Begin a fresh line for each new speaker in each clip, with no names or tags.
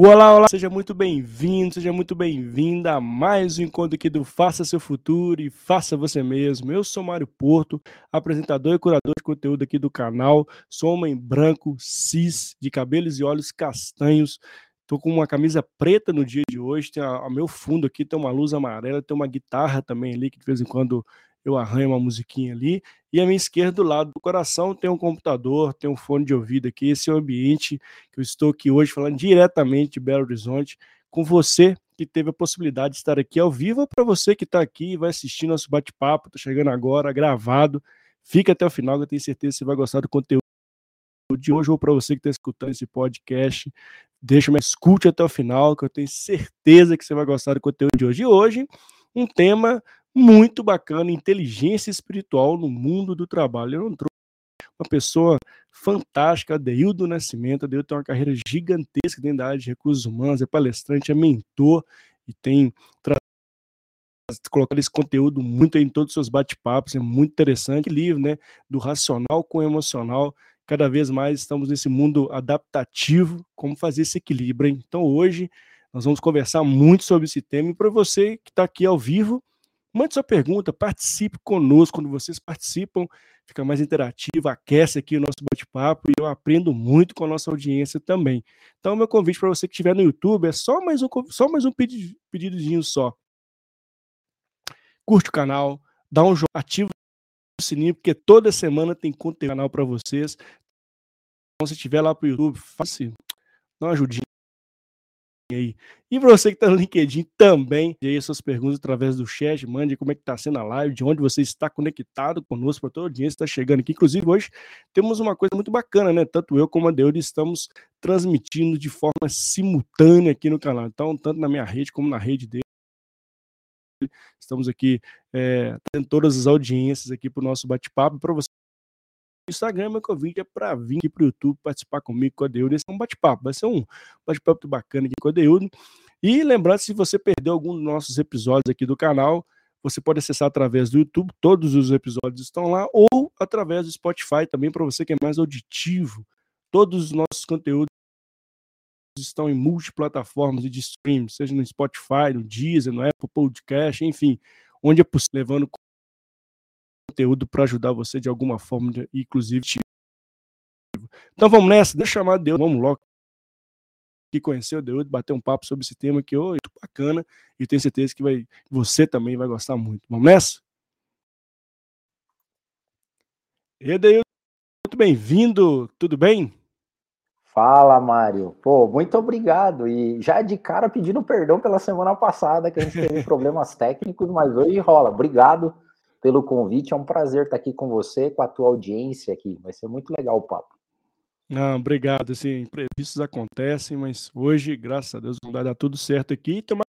Olá, olá, seja muito bem-vindo, seja muito bem-vinda a mais um encontro aqui do Faça Seu Futuro e Faça Você Mesmo. Eu sou Mário Porto, apresentador e curador de conteúdo aqui do canal. Sou homem branco, cis, de cabelos e olhos castanhos. Estou com uma camisa preta no dia de hoje. Tem a, ao meu fundo aqui tem uma luz amarela, tem uma guitarra também ali que de vez em quando eu arranho uma musiquinha ali. E à minha esquerda, do lado do coração, tem um computador, tem um fone de ouvido aqui. Esse é o ambiente que eu estou aqui hoje falando diretamente de Belo Horizonte com você que teve a possibilidade de estar aqui ao vivo, para você que está aqui e vai assistir nosso bate-papo, está chegando agora, gravado. Fica até o final, eu tenho certeza que você vai gostar do conteúdo de hoje, ou para você que está escutando esse podcast, deixa uma escute até o final, que eu tenho certeza que você vai gostar do conteúdo de hoje. E hoje, um tema muito bacana, inteligência espiritual no mundo do trabalho. Eu trouxe uma pessoa fantástica, Adeildo Nascimento. Adeildo tem uma carreira gigantesca dentro da área de recursos humanos, é palestrante, é mentor e tem colocado esse conteúdo muito em todos os seus bate-papos, é muito interessante. Livro, né, do racional com o emocional. Cada vez mais estamos nesse mundo adaptativo, como fazer esse equilíbrio. Hein? Então hoje nós vamos conversar muito sobre esse tema e para você que está aqui ao vivo, Mande sua pergunta, participe conosco. Quando vocês participam, fica mais interativo, aquece aqui o nosso bate-papo e eu aprendo muito com a nossa audiência também. Então, meu convite para você que estiver no YouTube é só mais um, só mais um pedido, pedidinho só. Curte o canal, dá um jogo, ativa o sininho, porque toda semana tem conteúdo canal para vocês. Então, se estiver lá para o YouTube, faça, uma ajudinha aí. E para você que está no LinkedIn também, aí suas perguntas através do chat, mande como é que está sendo a live, de onde você está conectado conosco, para toda a audiência que está chegando aqui. Inclusive, hoje temos uma coisa muito bacana, né? Tanto eu como a Deus estamos transmitindo de forma simultânea aqui no canal. Então, tanto na minha rede como na rede dele. Estamos aqui é, tendo todas as audiências aqui para o nosso bate-papo. Para você Instagram, meu convite é para vir aqui para o YouTube participar comigo com a Deudo. Esse é um bate-papo, vai ser um bate-papo bacana aqui Deudo. E lembrando, se você perdeu algum dos nossos episódios aqui do canal, você pode acessar através do YouTube, todos os episódios estão lá, ou através do Spotify também, para você que é mais auditivo. Todos os nossos conteúdos estão em multiplataformas de stream, seja no Spotify, no Deezer, no Apple Podcast, enfim, onde é possível, levando conteúdo para ajudar você de alguma forma, inclusive. Então vamos nessa, deixa eu chamar Deus, vamos logo que conheceu Deus, bater um papo sobre esse tema que é muito bacana e tenho certeza que vai, você também vai gostar muito. Vamos nessa? Edeildo, muito bem-vindo, tudo bem?
Fala, Mário. Pô, muito obrigado. E já de cara pedindo perdão pela semana passada, que a gente teve problemas técnicos, mas hoje rola. Obrigado pelo convite. É um prazer estar aqui com você, com a tua audiência aqui. Vai ser muito legal o papo.
Não, obrigado. Assim, imprevistos acontecem, mas hoje, graças a Deus, vai dar tudo certo aqui. Tem uma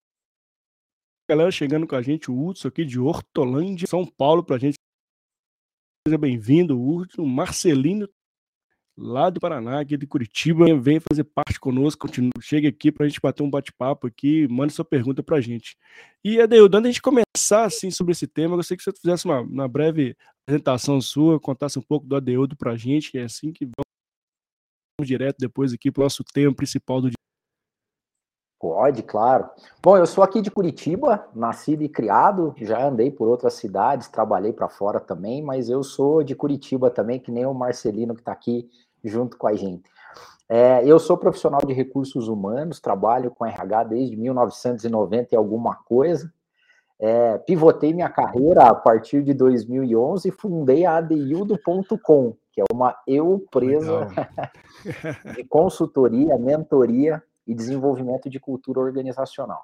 galera chegando com a gente, o Hudson aqui de Hortolândia, São Paulo, para a gente. Seja bem-vindo, Hudson. Marcelino lá do Paraná, aqui de Curitiba, vem fazer parte conosco, chega aqui para a gente bater um bate-papo aqui, manda sua pergunta para a gente. E, Adeildo, antes de a gente começar assim, sobre esse tema, eu gostaria que você fizesse uma, uma breve apresentação sua, contasse um pouco do Adeildo para a gente, que é assim que vamos direto depois aqui para o nosso tema principal do dia.
Pode, claro. Bom, eu sou aqui de Curitiba, nascido e criado, já andei por outras cidades, trabalhei para fora também, mas eu sou de Curitiba também, que nem o Marcelino que está aqui junto com a gente. É, eu sou profissional de recursos humanos, trabalho com RH desde 1990 e alguma coisa. É, pivotei minha carreira a partir de 2011 e fundei a adeildo.com, que é uma empresa de consultoria, mentoria e desenvolvimento de cultura organizacional.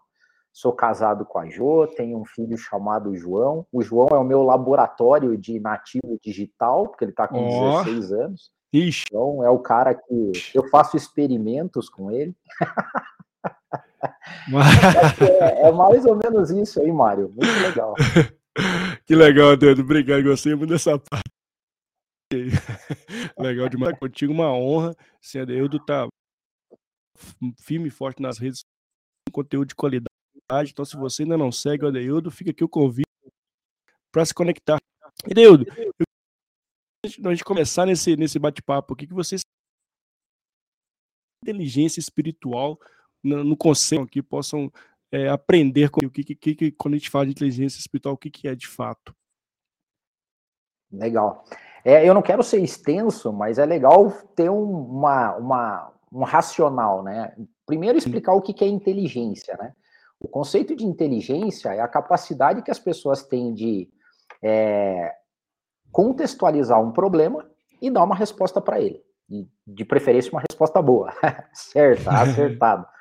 Sou casado com a Jo, tenho um filho chamado João. O João é o meu laboratório de nativo digital, porque ele está com oh. 16 anos. Ixi. Então, é o cara que eu faço experimentos com ele. é, é, mais ou menos isso aí, Mário. Muito legal.
Que legal, Deus. Obrigado. Gostei muito dessa parte. Legal demais. Contigo, uma honra. Se Adeudo tá firme e forte nas redes, conteúdo de qualidade. Então, se você ainda não segue o Adeildo, fica aqui o convite para se conectar. Adeildo, antes de começar nesse, nesse bate-papo, o que, que você inteligência espiritual no, no conceito aqui possam é, aprender com o que, que, que, quando a gente fala de inteligência espiritual, o que, que é de fato.
Legal. É, eu não quero ser extenso, mas é legal ter um, uma, uma, um racional, né? Primeiro explicar o que, que é inteligência, né? O conceito de inteligência é a capacidade que as pessoas têm de é, contextualizar um problema e dar uma resposta para ele. E, de preferência, uma resposta boa, certa, acertada.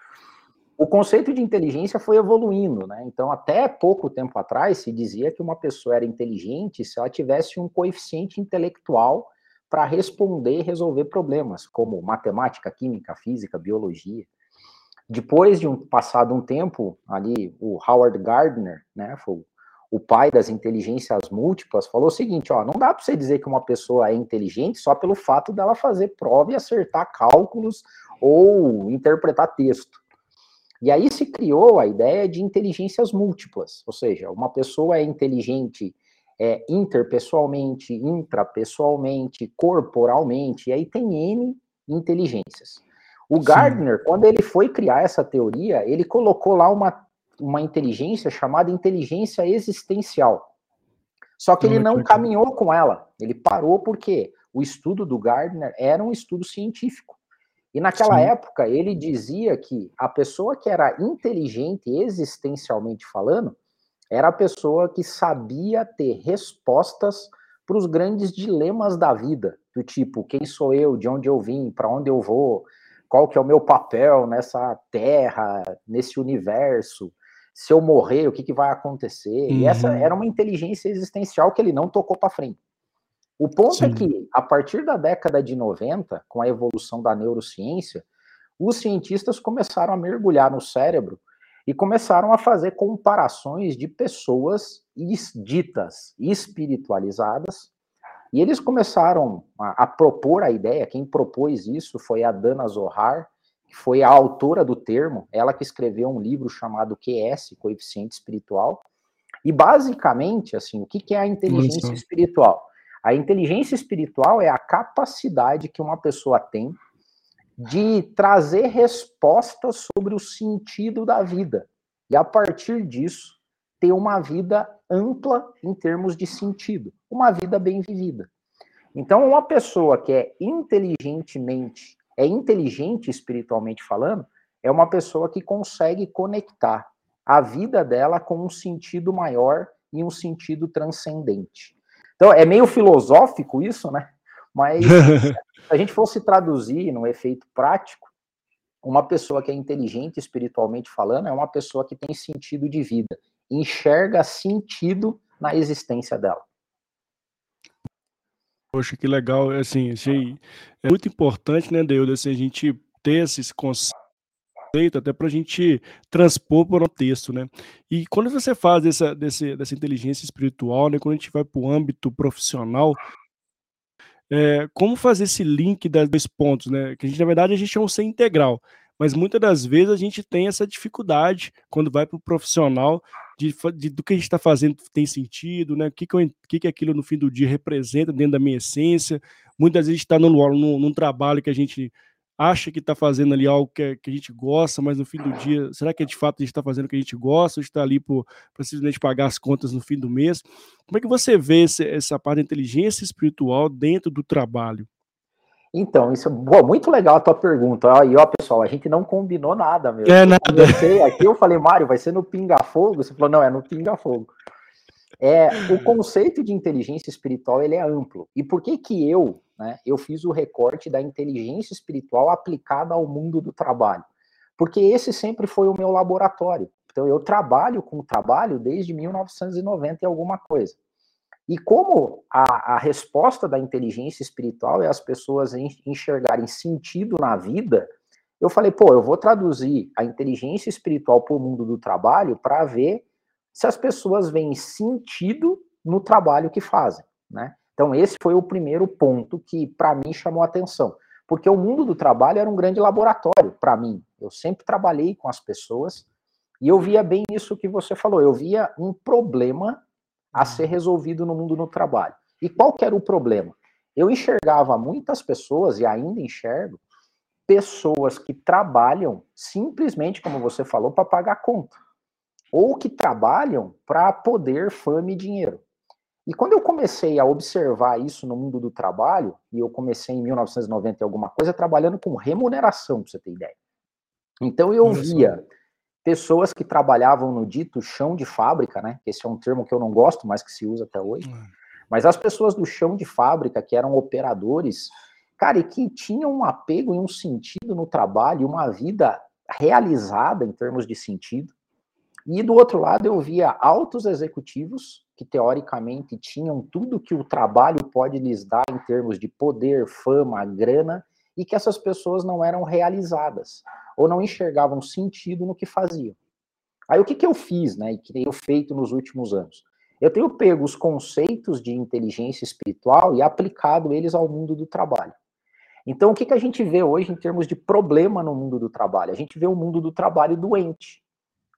O conceito de inteligência foi evoluindo, né? Então, até pouco tempo atrás, se dizia que uma pessoa era inteligente se ela tivesse um coeficiente intelectual para responder e resolver problemas, como matemática, química, física, biologia. Depois de um passado um tempo, ali o Howard Gardner, né, foi o pai das inteligências múltiplas, falou o seguinte, ó, não dá para você dizer que uma pessoa é inteligente só pelo fato dela fazer prova e acertar cálculos ou interpretar texto. E aí se criou a ideia de inteligências múltiplas, ou seja, uma pessoa é inteligente é, interpessoalmente, intrapessoalmente, corporalmente, e aí tem N inteligências. O Gardner, Sim. quando ele foi criar essa teoria, ele colocou lá uma, uma inteligência chamada inteligência existencial. Só que ele não caminhou com ela. Ele parou porque o estudo do Gardner era um estudo científico. E naquela Sim. época, ele dizia que a pessoa que era inteligente existencialmente falando, era a pessoa que sabia ter respostas para os grandes dilemas da vida, do tipo, quem sou eu, de onde eu vim, para onde eu vou, qual que é o meu papel nessa terra, nesse universo, se eu morrer, o que, que vai acontecer? Uhum. E essa uhum. era uma inteligência existencial que ele não tocou para frente. O ponto é Sim. é que, a partir da década de 90, com a evolução da neurociência, os cientistas começaram a mergulhar no cérebro e começaram a fazer comparações de pessoas ditas espiritualizadas e eles começaram a, a, propor a ideia, quem propôs isso foi a Dana Zohar, que foi a autora do termo, ela que escreveu um livro chamado QS, Coeficiente Espiritual. E basicamente, assim, o que, que é a inteligência Muito. espiritual? A inteligência espiritual é a capacidade que uma pessoa tem de trazer respostas sobre o sentido da vida. E a partir disso, ter uma vida ampla em termos de sentido, uma vida bem vivida. Então, uma pessoa que é inteligentemente, é inteligente espiritualmente falando, é uma pessoa que consegue conectar a vida dela com um sentido maior e um sentido transcendente. Então, é meio filosófico isso, né? Mas se a gente fosse traduzir num efeito prático, uma pessoa que é inteligente espiritualmente falando é uma pessoa que tem sentido de vida enxerga sentido na existência dela.
Poxa, que legal, assim, achei é muito importante, né, Deus, assim, a gente ter esses conceitos até para a gente transpor para o texto, né? E quando você faz essa, desse, dessa inteligência espiritual, né, quando a gente vai para o âmbito profissional, é, como fazer esse link das dois pontos, né? Que a gente, na verdade, a gente é um ser integral, mas muitas das vezes a gente tem essa dificuldade quando vai para o profissional de, de, do que a gente está fazendo tem sentido, né? O que, que, eu, que, que aquilo no fim do dia representa dentro da minha essência. Muitas vezes está num, num, num trabalho que a gente acha que está fazendo ali algo que, é, que, a gente gosta, mas no fim do dia, será que é de fato a gente está fazendo o que a gente gosta ou está ali para simplesmente pagar as contas no fim do mês? Como é que você vê esse, essa parte da inteligência espiritual dentro do trabalho?
Então, isso é muito legal a tua pergunta. E ó, pessoal, a gente não combinou nada, meu.
É nada.
Eu aqui eu falei, Mário, vai ser no Pinga Fogo? Você falou, não, é no Pinga Fogo. É, o conceito de inteligência espiritual ele é amplo. E por que que eu, né, eu fiz o recorte da inteligência espiritual aplicada ao mundo do trabalho? Porque esse sempre foi o meu laboratório. Então eu trabalho com o trabalho desde 1990 e alguma coisa. E como a, a, resposta da inteligência espiritual é as pessoas enxergarem sentido na vida, eu falei, pô, eu vou traduzir a inteligência espiritual para o mundo do trabalho para ver se as pessoas veem sentido no trabalho que fazem, né? Então esse foi o primeiro ponto que para mim chamou atenção, porque o mundo do trabalho era um grande laboratório para mim. Eu sempre trabalhei com as pessoas e eu via bem isso que você falou. Eu via um problema a ser resolvido no mundo do trabalho. E qual que era o problema? Eu enxergava muitas pessoas, e ainda enxergo, pessoas que trabalham simplesmente, como você falou, para pagar conta, ou que trabalham para poder, fama e dinheiro. E quando eu comecei a observar isso no mundo do trabalho, e eu comecei em 1990 e alguma coisa, trabalhando com remuneração, para você ter ideia. Então eu via pessoas que trabalhavam no dito chão de fábrica, né? Esse é um termo que eu não gosto, mas que se usa até hoje. Hum. Mas as pessoas do chão de fábrica, que eram operadores, cara, e que tinham um apego e um sentido no trabalho, uma vida realizada em termos de sentido. E do outro lado eu via altos executivos que teoricamente tinham tudo que o trabalho pode lhes dar em termos de poder, fama, grana, e que essas pessoas não eram realizadas ou não enxergavam sentido no que faziam. Aí o que, que eu fiz, né, e que tenho feito nos últimos anos? Eu tenho pego os conceitos de inteligência espiritual e aplicado eles ao mundo do trabalho. Então, o que, que a gente vê hoje em termos de problema no mundo do trabalho? A gente vê o mundo do trabalho doente.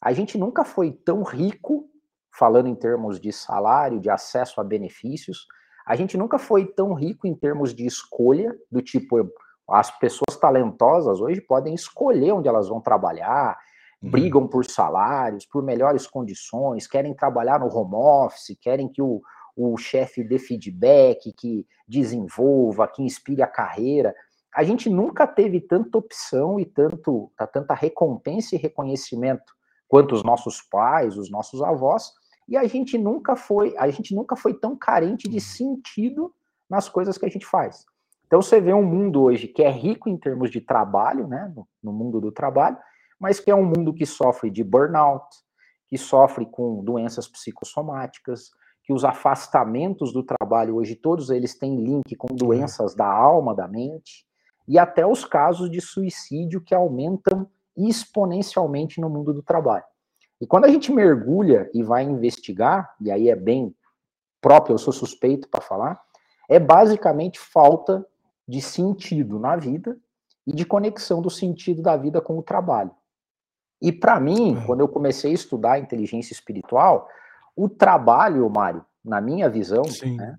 A gente nunca foi tão rico, falando em termos de salário, de acesso a benefícios, a gente nunca foi tão rico em termos de escolha, do tipo, as pessoas talentosas hoje podem escolher onde elas vão trabalhar, uhum. brigam por salários, por melhores condições, querem trabalhar no home office, querem que o, o chefe dê feedback, que desenvolva, que inspire a carreira. A gente nunca teve tanta opção e tanto, tanta recompensa e reconhecimento quanto os nossos pais, os nossos avós, e a gente nunca foi, a gente nunca foi tão carente de sentido nas coisas que a gente faz. Então você vê um mundo hoje que é rico em termos de trabalho, né, no, no mundo do trabalho, mas que é um mundo que sofre de burnout, que sofre com doenças psicossomáticas, que os afastamentos do trabalho hoje, todos eles têm link com doenças da alma, da mente, e até os casos de suicídio que aumentam exponencialmente no mundo do trabalho. E quando a gente mergulha e vai investigar, e aí é bem próprio, eu sou suspeito para falar, é basicamente falta de sentido na vida e de conexão do sentido da vida com o trabalho. E para mim, é. quando eu comecei a estudar inteligência espiritual, o trabalho, Mário, na minha visão, né,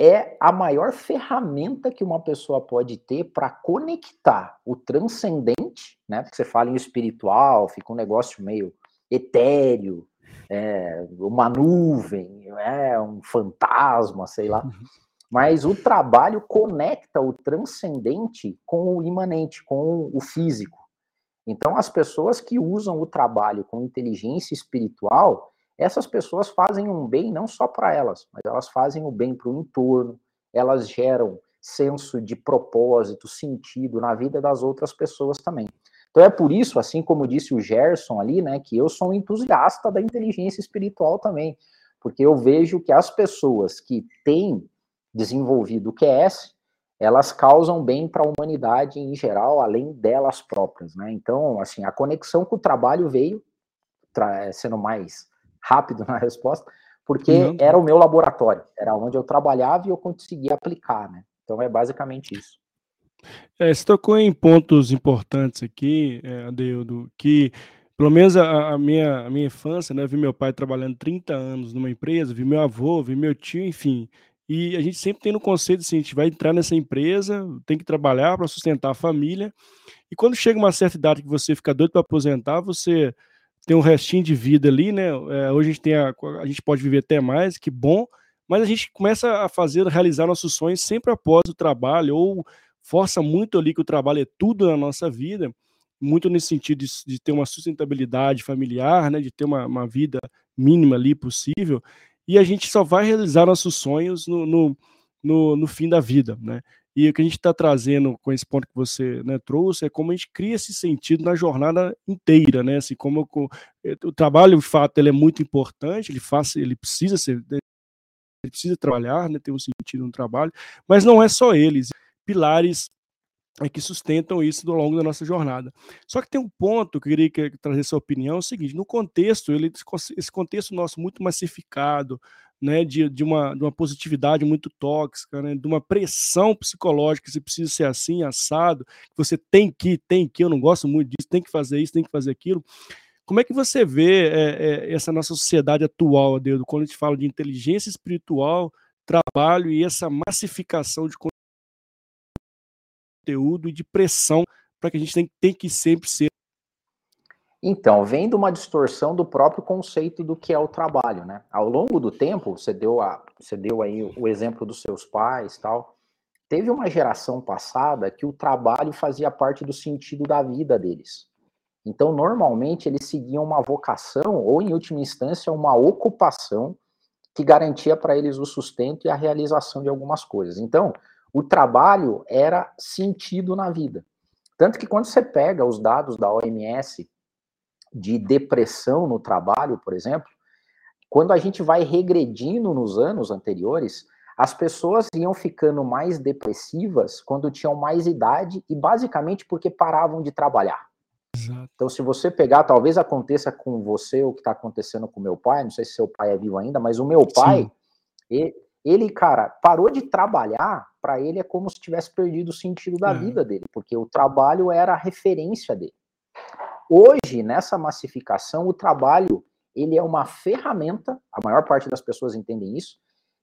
é a maior ferramenta que uma pessoa pode ter para conectar o transcendente, né? Porque você fala em espiritual, fica um negócio meio etéreo, é, uma nuvem, é um fantasma, sei lá. Mas o trabalho conecta o transcendente com o imanente, com o físico. Então, as pessoas que usam o trabalho com inteligência espiritual, essas pessoas fazem um bem não só para elas, mas elas fazem o bem para o entorno, elas geram senso de propósito, sentido na vida das outras pessoas também. Então é por isso, assim como disse o Gerson ali, né, que eu sou um entusiasta da inteligência espiritual também, porque eu vejo que as pessoas que têm desenvolvido o QS, elas causam bem para a humanidade em geral, além delas próprias, né? Então, assim, a conexão com o trabalho veio sendo mais rápido na resposta, porque uhum. era o meu laboratório, era onde eu trabalhava e eu conseguia aplicar, né? Então é basicamente isso.
É, você tocou em pontos importantes aqui, é, Adeudo, que pelo menos a, a, minha, a minha infância, né? Vi meu pai trabalhando 30 anos numa empresa, vi meu avô, vi meu tio, enfim. E a gente sempre tem no conceito assim, a gente vai entrar nessa empresa, tem que trabalhar para sustentar a família. E quando chega uma certa idade que você fica doido para aposentar, você tem um restinho de vida ali, né? É, hoje a gente tem a, a gente pode viver até mais, que bom, mas a gente começa a fazer, a realizar nossos sonhos sempre após o trabalho, ou força muito ali que o trabalho é tudo na nossa vida, muito nesse sentido de, de ter uma sustentabilidade familiar, né? De ter uma, uma, vida mínima ali possível, e a gente só vai realizar nossos sonhos no, no, no, no fim da vida, né? E o que a gente está trazendo com esse ponto que você né, trouxe é como a gente cria esse sentido na jornada inteira, né? Assim, como eh, o trabalho, de fato, ele é muito importante, ele faz, ele precisa ser, né, ele precisa trabalhar, né, ter um sentido no trabalho, mas não é só eles, pilares é que sustentam isso ao longo da nossa jornada. Só que tem um ponto que eu queria trazer sua opinião, é o seguinte, no contexto, ele, esse contexto nosso muito massificado, né, de, de, uma, de uma positividade muito tóxica, né, de uma pressão psicológica, você precisa ser assim, assado, você tem que, tem que, eu não gosto muito disso, tem que fazer isso, tem que fazer aquilo. Como é que você vê é, é, essa nossa sociedade atual, Deus, quando a gente fala de inteligência espiritual, trabalho e essa massificação de conteúdo e de pressão para que a gente tem, tem que sempre ser.
Então, vem de uma distorção do próprio conceito do que é o trabalho, né? Ao longo do tempo, você deu, a, você deu aí o exemplo dos seus pais tal. Teve uma geração passada que o trabalho fazia parte do sentido da vida deles. Então, normalmente, eles seguiam uma vocação, ou em última instância, uma ocupação que garantia para eles o sustento e a realização de algumas coisas. Então, o trabalho era sentido na vida. Tanto que quando você pega os dados da OMS de depressão no trabalho, por exemplo, quando a gente vai regredindo nos anos anteriores, as pessoas iam ficando mais depressivas quando tinham mais idade e basicamente porque paravam de trabalhar. Exato. Então, se você pegar, talvez aconteça com você o que está acontecendo com meu pai, não sei se seu pai é vivo ainda, mas o meu pai, ele, ele, cara, parou de trabalhar, para ele é como se tivesse perdido o sentido da é. vida dele, porque o trabalho era a referência dele. Hoje, nessa massificação, o trabalho, ele é uma ferramenta, a maior parte das pessoas entendem isso,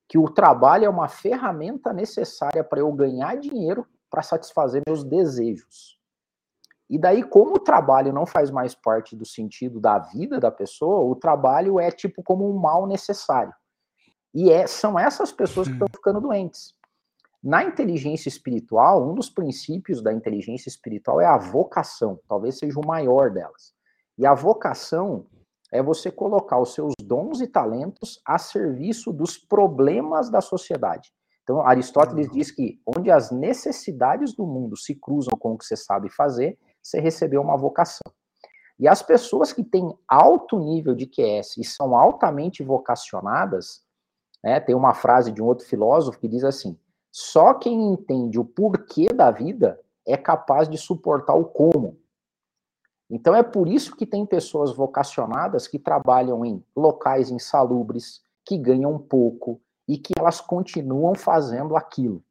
que o trabalho é uma ferramenta necessária para eu ganhar dinheiro para satisfazer meus desejos. E daí, como o trabalho não faz mais parte do sentido da vida da pessoa, o trabalho é tipo como um mal necessário. E é, são essas pessoas que estão ficando doentes. Na inteligência espiritual, um dos princípios da inteligência espiritual é a vocação, talvez seja o maior delas. E a vocação é você colocar os seus dons e talentos a serviço dos problemas da sociedade. Então, Aristóteles diz que onde as necessidades do mundo se cruzam com o que você sabe fazer, você recebeu uma vocação. E as pessoas que têm alto nível de QS e são altamente vocacionadas, né, tem uma frase de um outro filósofo que diz assim: só quem entende o porquê da vida é capaz de suportar o como. Então é por isso que tem pessoas vocacionadas que trabalham em locais insalubres, que ganham pouco e que elas continuam fazendo aquilo.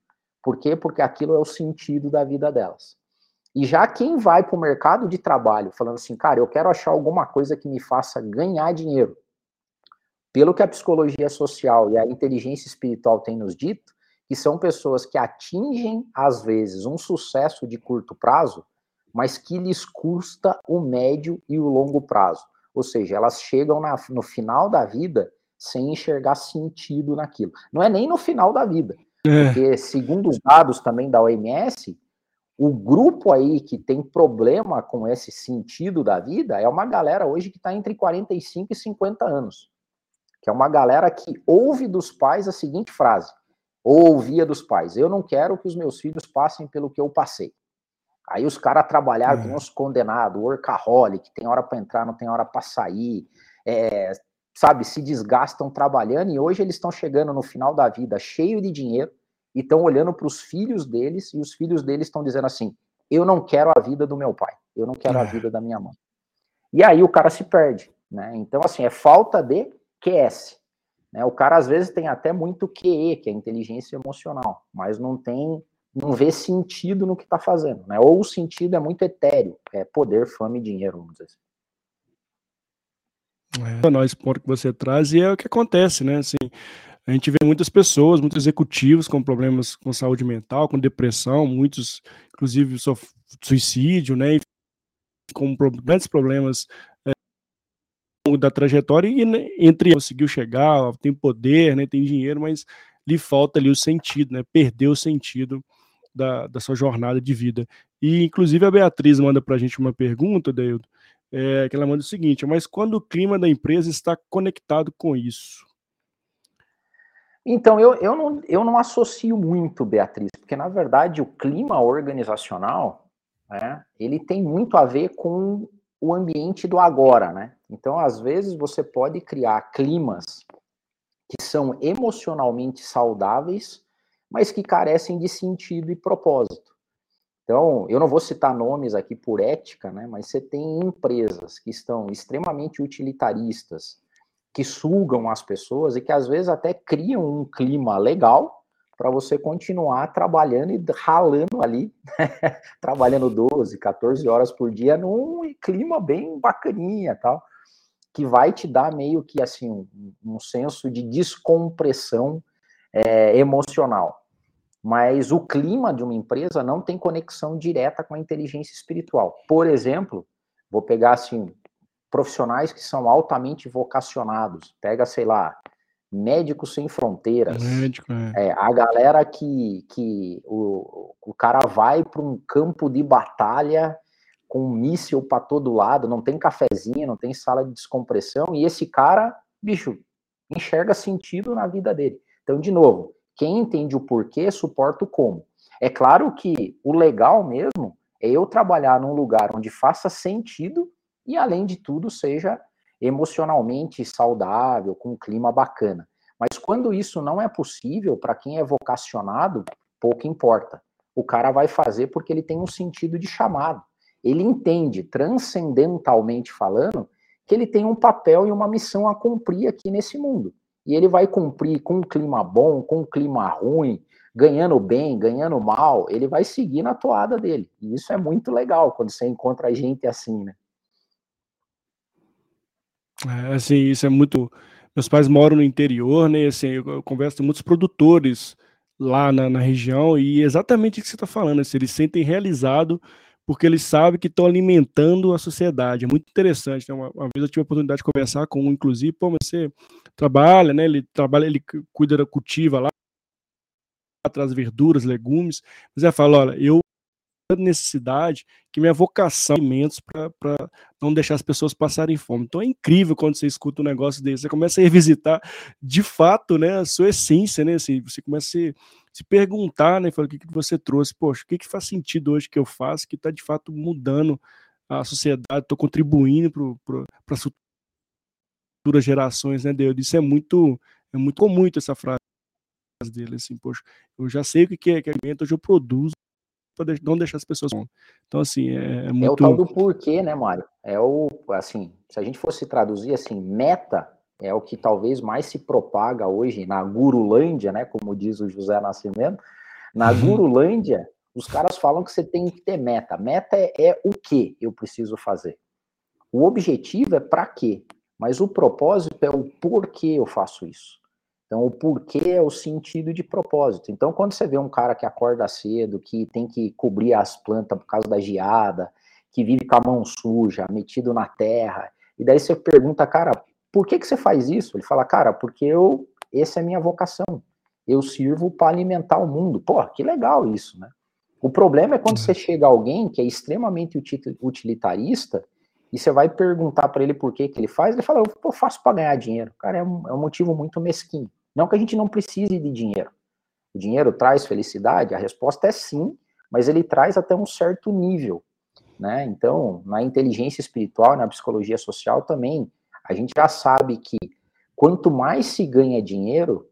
Por quê? Porque aquilo é o sentido da vida delas. E já quem vai para o mercado de trabalho falando assim, cara, eu quero achar alguma coisa que me faça ganhar dinheiro, pelo que a psicologia social e a inteligência espiritual têm nos dito, que são pessoas que atingem, às vezes, um sucesso de curto prazo, mas que lhes custa o médio e o longo prazo. Ou seja, elas chegam na, no final da vida sem enxergar sentido naquilo. Não é nem no final da vida. É. Porque, segundo os dados também da OMS, o grupo aí que tem problema com esse sentido da vida é uma galera hoje que está entre 45 e 50 anos. Que é uma galera que ouve dos pais a seguinte frase, ou ouvia dos pais: Eu não quero que os meus filhos passem pelo que eu passei. Aí os caras trabalharam uhum. com os condenados, workaholic, tem hora para entrar, não tem hora para sair, é, sabe, se desgastam trabalhando e hoje eles estão chegando no final da vida cheio de dinheiro, e estão olhando para os filhos deles e os filhos deles estão dizendo assim: eu não quero a vida do meu pai, eu não quero a é. vida da minha mãe. E aí o cara se perde, né? Então, assim, é falta de QS. Né? O cara às vezes tem até muito QE, que é inteligência emocional, mas não tem, não vê sentido no que está fazendo, né? Ou o sentido é muito etéreo, é poder, fama e dinheiro, vamos dizer
assim. É, ponto que você traz e é o que acontece, né? Assim, a gente vê muitas pessoas, muitos executivos com problemas com saúde mental, com depressão, muitos, inclusive, suicídio, né? Com grandes problemas é, da trajetória e né, entre conseguiu chegar, tem poder, né? Tem dinheiro, mas lhe falta ali o sentido, né? Perdeu o sentido da, da sua jornada de vida. E, inclusive, a Beatriz manda para a gente uma pergunta, Deildo, é, que ela manda o seguinte: mas quando o clima da empresa está conectado com isso?
Então, eu, eu, não, eu não associo muito, Beatriz, porque, na verdade, o clima organizacional, né, ele tem muito a ver com o ambiente do agora, né? Então, às vezes, você pode criar climas que são emocionalmente saudáveis, mas que carecem de sentido e propósito. Então, eu não vou citar nomes aqui por ética, né, mas você tem empresas que estão extremamente utilitaristas, que sugam as pessoas e que às vezes até criam um clima legal para você continuar trabalhando e ralando ali, né? trabalhando 12, 14 horas por dia num clima bem bacaninha, tal, que vai te dar meio que assim um, um senso de descompressão é, emocional. mas o clima de uma empresa não tem conexão direta com a inteligência espiritual. Por exemplo, vou pegar assim profissionais que são altamente vocacionados. Pega, sei lá, Médicos Sem Fronteiras. Médico, é. É, a galera que, que o, o cara vai para um campo de batalha com um míssil para todo lado, não tem cafezinho, não tem sala de descompressão, e esse cara, bicho, enxerga sentido na vida dele. Então, de novo, quem entende o porquê, suporta o como. É claro que o legal mesmo é eu trabalhar num lugar onde faça sentido e, além de tudo, seja emocionalmente saudável, com um clima bacana. Mas quando isso não é possível, para quem é vocacionado, pouco importa. O cara vai fazer porque ele tem um sentido de chamado. Ele entende, transcendentalmente falando, que ele tem um papel e uma missão a cumprir aqui nesse mundo. E ele vai cumprir com um clima bom, com um clima ruim, ganhando bem, ganhando mal, ele vai seguir na toada dele. E isso é muito legal quando você encontra gente assim, né?
É, assim, isso é muito. Meus pais moram no interior, né? Assim, eu converso com muitos produtores lá na, na região e exatamente o que você está falando. Assim, eles sentem realizado porque eles sabem que estão alimentando a sociedade. É muito interessante. Né? Uma, uma, vez eu tive a oportunidade de conversar com um, inclusive, pô, mas você trabalha, né? Ele trabalha, ele cuida da cultiva lá, traz verduras, legumes, mas ele fala, olha, eu necessidade que minha vocação é alimentos para não deixar as pessoas passarem fome. Então é incrível quando você escuta um negócio desse, você começa a revisitar de fato né, a sua essência, né? Assim, você começa a se, se perguntar, né? Fala, o que, que você trouxe? Poxa, o que, que faz sentido hoje que eu faço que está de fato mudando a sociedade, estou contribuindo para as futuras gerações, né, Deus? Isso é muito, é muito comum essa frase dele, assim, poxa, eu já sei o que é, que alimento, hoje eu produzo para não deixar as pessoas. Então, assim, é, é muito... É o
tal do porquê, né, Mário? É o, assim, se a gente fosse traduzir, assim, meta é o que talvez mais se propaga hoje na Gurulândia, né, como diz o José Nascimento. Na uhum. Gurulândia, os caras falam que você tem que ter meta. Meta é, é o que eu preciso fazer. O objetivo é para quê, mas o propósito é o porquê eu faço isso. Então, o porquê é o sentido de propósito. Então, quando você vê um cara que acorda cedo, que tem que cobrir as plantas por causa da geada, que vive com a mão suja, metido na terra, e daí você pergunta, cara, por que, que você faz isso? Ele fala, cara, porque eu, essa é a minha vocação. Eu sirvo para alimentar o mundo. Pô, que legal isso, né? O problema é quando você uhum. chega alguém que é extremamente utilitarista e você vai perguntar para ele por que, que ele faz, ele fala, eu faço para ganhar dinheiro. Cara, é um, é um motivo muito mesquinho. Não que a gente não precise de dinheiro. O dinheiro traz felicidade? A resposta é sim, mas ele traz até um certo nível. Né? Então, na inteligência espiritual, na psicologia social também, a gente já sabe que quanto mais se ganha dinheiro,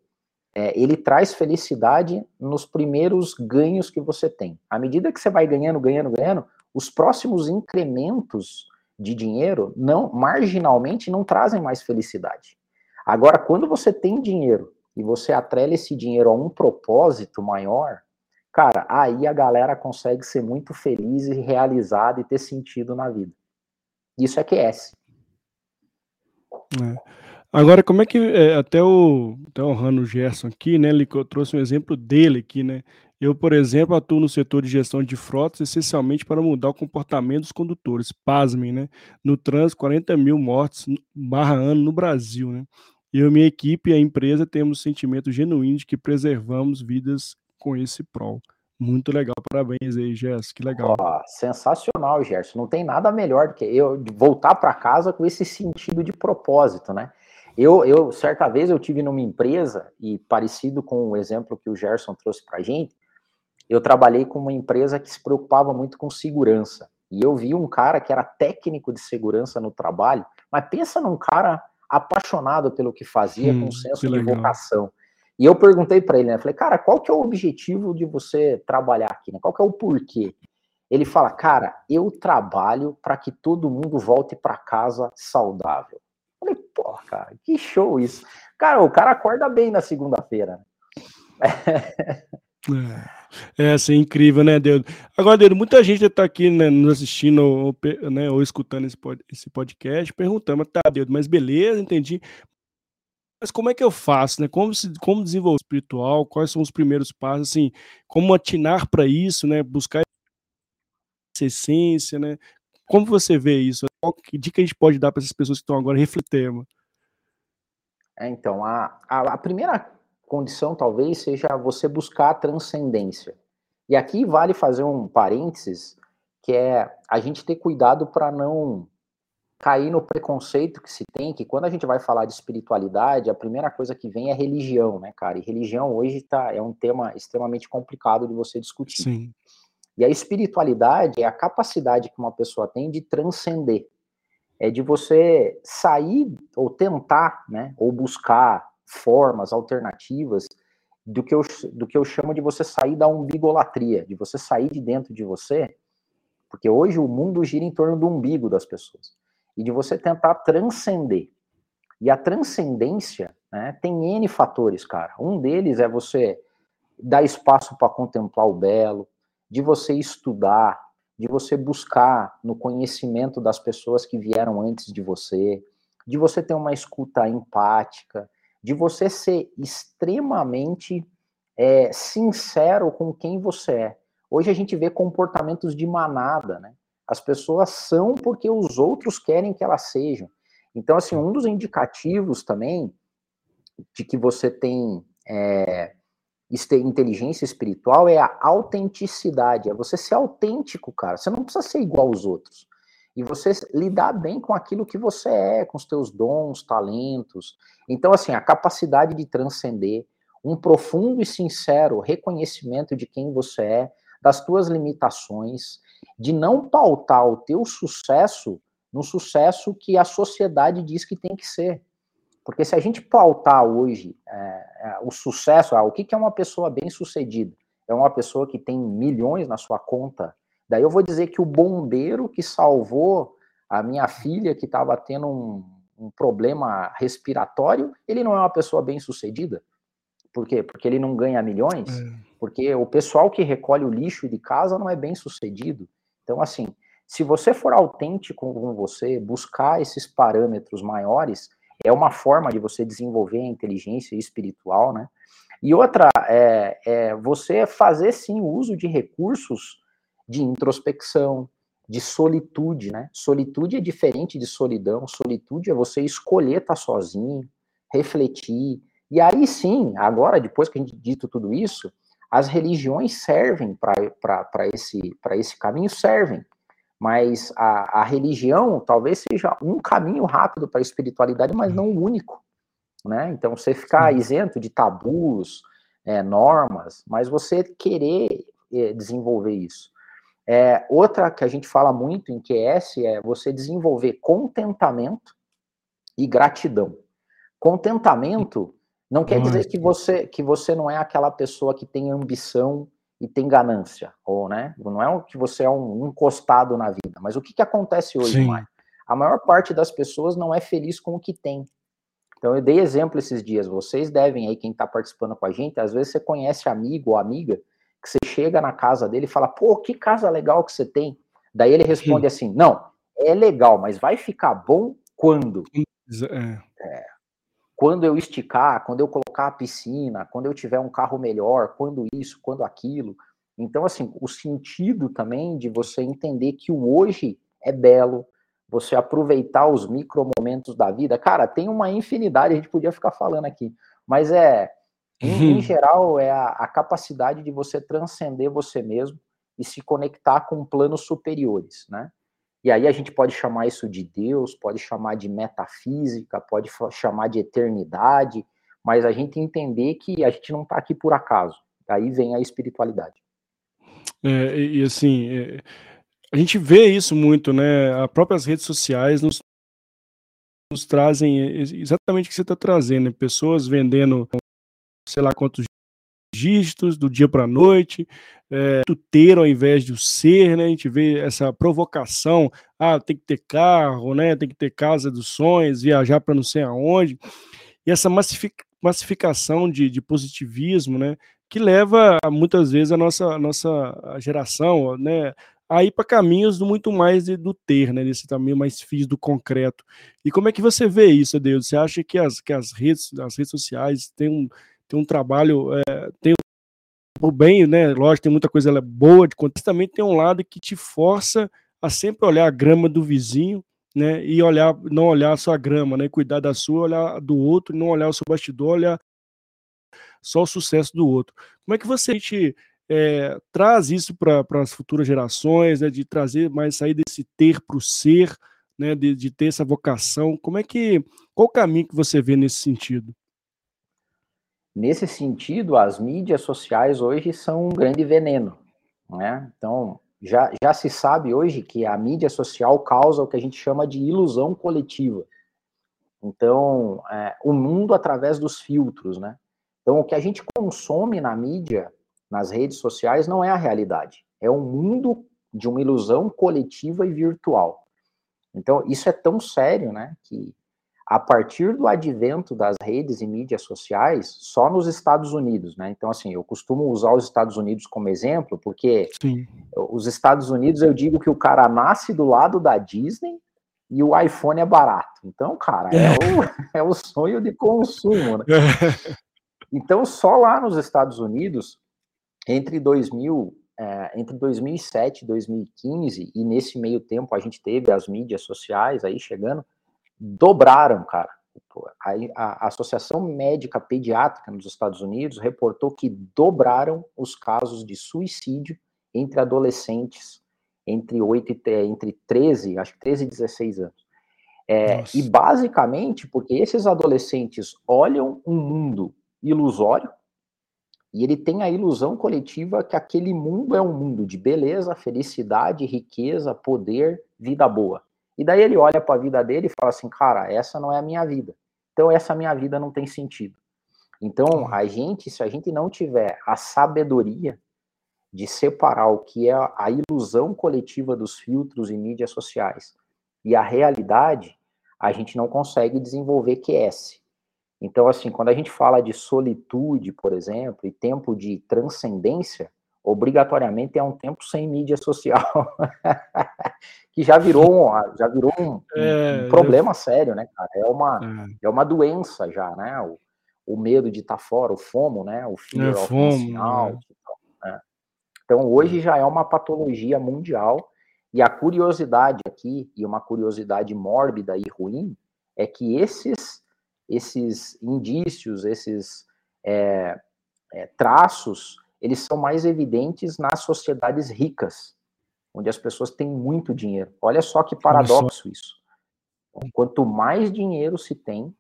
é, ele traz felicidade nos primeiros ganhos que você tem. À medida que você vai ganhando, ganhando, ganhando, os próximos incrementos de dinheiro não marginalmente não trazem mais felicidade. Agora, quando você tem dinheiro e você atrela esse dinheiro a um propósito maior, cara, aí a galera consegue ser muito feliz e realizada e ter sentido na vida. Isso é QS.
É. Agora, como é que é, até o até o Rano Gerson aqui, né? Ele trouxe um exemplo dele aqui, né? Eu, por exemplo, atuo no setor de gestão de frotas essencialmente para mudar o comportamento dos condutores. Pasmem, né? No trânsito, 40 mil mortes barra ano no Brasil, né? Eu, minha equipe e a empresa temos o sentimento genuíno de que preservamos vidas com esse prol. Muito legal, parabéns aí, Gerson, que legal.
Sensacional, Gerson. Não tem nada melhor do que eu voltar para casa com esse sentido de propósito, né? Eu, eu, certa vez, eu tive numa empresa, e parecido com o exemplo que o Gerson trouxe para a gente, eu trabalhei com uma empresa que se preocupava muito com segurança. E eu vi um cara que era técnico de segurança no trabalho, mas pensa num cara apaixonado pelo que fazia, hum, com um senso de vocação. E eu perguntei para ele, né? Falei, cara, qual que é o objetivo de você trabalhar aqui? Né? Qual que é o porquê? Ele fala, cara, eu trabalho para que todo mundo volte para casa saudável. Eu falei, pô, cara, que show isso. Cara, o cara acorda bem na segunda-feira.
É, é assim, incrível, né, Deus? Agora, Deus, muita gente está aqui né, nos assistindo ou, né, ou escutando esse, esse podcast, perguntando, tá, Deus, mas beleza, entendi. Mas como é que eu faço, né? Como, se, como desenvolver espiritual? Quais são os primeiros passos? Assim, como atinar para isso, né? Buscar essa essência, né? Como você vê isso? Qual que dica a gente pode dar para essas pessoas que estão agora refletindo?
É, então, a, a, a, primeira condição talvez seja você buscar a transcendência. E aqui vale fazer um parênteses, que é a gente ter cuidado para não cair no preconceito que se tem, que quando a gente vai falar de espiritualidade, a primeira coisa que vem é religião, né, cara? E religião hoje tá, é um tema extremamente complicado de você discutir. Sim. E a espiritualidade é a capacidade que uma pessoa tem de transcender. É de você sair ou tentar, né, ou buscar formas alternativas do que eu, do que eu chamo de você sair da umbigolatria, de você sair de dentro de você, porque hoje o mundo gira em torno do umbigo das pessoas, e de você tentar transcender. E a transcendência né, tem N fatores, cara. Um deles é você dar espaço para contemplar o belo, de você estudar, de você buscar no conhecimento das pessoas que vieram antes de você, de você ter uma escuta empática, de você ser extremamente é, sincero com quem você é. Hoje a gente vê comportamentos de manada, né? As pessoas são porque os outros querem que elas sejam. Então, assim, um dos indicativos também de que você tem é, inteligência espiritual é a autenticidade, é você ser autêntico, cara. Você não precisa ser igual aos outros. E você lidar bem com aquilo que você é, com os teus dons, talentos. Então, assim, a capacidade de transcender, um profundo e sincero reconhecimento de quem você é, das tuas limitações, de não pautar o teu sucesso no sucesso que a sociedade diz que tem que ser. Porque se a gente pautar hoje é, é, o sucesso, ah, o que, que é uma pessoa bem sucedida? É uma pessoa que tem milhões na sua conta. Daí eu vou dizer que o bombeiro que salvou a minha filha que estava tendo um, um, problema respiratório, ele não é uma pessoa bem sucedida. Por quê? Porque ele não ganha milhões? É. Porque o pessoal que recolhe o lixo de casa não é bem sucedido. Então, assim, se você for autêntico com você, buscar esses parâmetros maiores, é uma forma de você desenvolver a inteligência espiritual, né? E outra é, é você fazer sim o uso de recursos de introspecção, de solitude, né? Solitude é diferente de solidão. Solitude é você escolher estar sozinho, refletir. E aí sim, agora, depois que a gente dito tudo isso, as religiões servem para esse, esse caminho, servem mas a, a religião talvez seja um caminho rápido para a espiritualidade, mas não o único. Né? Então, você ficar isento de tabus, é, normas, mas você querer é, desenvolver isso. É, outra que a gente fala muito em QS é você desenvolver contentamento e gratidão. Contentamento não quer dizer que você, que você não é aquela pessoa que tem ambição e tem ganância, ou né? Não é que você é um encostado na vida, mas o que, que acontece hoje, Maio? A maior parte das pessoas não é feliz com o que tem. Então eu dei exemplo esses dias, vocês devem aí, quem está participando com a gente, às vezes você conhece amigo ou amiga, que você chega na casa dele e fala, pô, que casa legal que você tem. Daí ele responde assim, não, é legal, mas vai ficar bom quando? É. É, quando eu esticar, quando eu colocar a piscina, quando eu tiver um carro melhor, quando isso, quando aquilo. Então, assim, o sentido também de você entender que o hoje é belo, você aproveitar os micro momentos da vida. Cara, tem uma infinidade, a gente podia ficar falando aqui, mas é, em, em geral, é a, a capacidade de você transcender você mesmo e se conectar com planos superiores, né? E aí a gente pode chamar isso de Deus, pode chamar de metafísica, pode chamar de eternidade, mas a gente entender que a gente não está aqui por acaso. Aí vem a espiritualidade.
É, e assim, é, a gente vê isso muito, né? As próprias redes sociais nos, nos trazem exatamente o que você está trazendo, né? pessoas vendendo sei lá quantos dígitos do dia para a noite, é, ter ao invés de o ser, né? A gente vê essa provocação, ah, tem que ter carro, né? Tem que ter casa dos sonhos, viajar para não sei aonde. E essa massificação de, de positivismo, né? Que leva muitas vezes a nossa, a nossa geração, né? a ir para caminhos do muito mais de, do ter, né? Desse caminho mais físico, do concreto. E como é que você vê isso, Deus? Você acha que as, que as, redes, as redes sociais têm um, têm um trabalho, é, tem o bem, né? Lógico, tem muita coisa é boa de conta, também tem um lado que te força a sempre olhar a grama do vizinho, né? E olhar, não olhar a sua grama, né? Cuidar da sua, olhar do outro, não olhar o seu bastidor, olhar só o sucesso do outro. Como é que você te, é, traz isso para as futuras gerações, né, de trazer mais sair desse ter para o ser, né, de, de, ter essa vocação? Como é que qual o caminho que você vê nesse sentido?
Nesse sentido, as mídias sociais hoje são um grande veneno, né? Então já, já se sabe hoje que a mídia social causa o que a gente chama de ilusão coletiva. Então, é, o mundo através dos filtros, né? Então, o que a gente consome na mídia nas redes sociais não é a realidade. É um mundo de uma ilusão coletiva e virtual. Então, isso é tão sério, né, que a partir do advento das redes e mídias sociais, só nos Estados Unidos, né? Então, assim, eu costumo usar os Estados Unidos como exemplo, porque Sim. os Estados Unidos, eu digo que o cara nasce do lado da Disney e o iPhone é barato. Então, cara, é, é o, é o sonho de consumo, né? Então, só lá nos Estados Unidos, entre 2000, é, entre 2007 e 2015, e nesse meio tempo a gente teve as mídias sociais aí chegando, dobraram, cara. A, a, Associação Médica Pediátrica nos Estados Unidos reportou que dobraram os casos de suicídio entre adolescentes entre 8 e entre 13, acho que 13 e 16 anos. É, e basicamente porque esses adolescentes olham um mundo ilusório, e ele tem a ilusão coletiva que aquele mundo é um mundo de beleza, felicidade, riqueza, poder, vida boa. E daí ele olha para a vida dele e fala assim: cara, essa não é a minha vida. Então essa minha vida não tem sentido. Então a gente, se a gente não tiver a sabedoria de separar o que é a ilusão coletiva dos filtros e mídias sociais e a realidade, a gente não consegue desenvolver QS. Então, assim, quando a gente fala de solitude, por exemplo, e tempo de transcendência, obrigatoriamente é um tempo sem mídia social, que já virou, já virou um, é, um problema é... sério, né, cara? É uma, é. é uma doença já, né? O, o medo de estar tá fora, o FOMO, né? O fear é, of FOMO, out, é. né? Então, hoje já é uma patologia mundial, e a curiosidade aqui, e uma curiosidade mórbida e ruim, é que esses esses indícios, esses é, é, traços, eles são mais evidentes nas sociedades ricas, onde as pessoas têm muito dinheiro. Olha só que paradoxo isso. Então, quanto mais dinheiro se tem,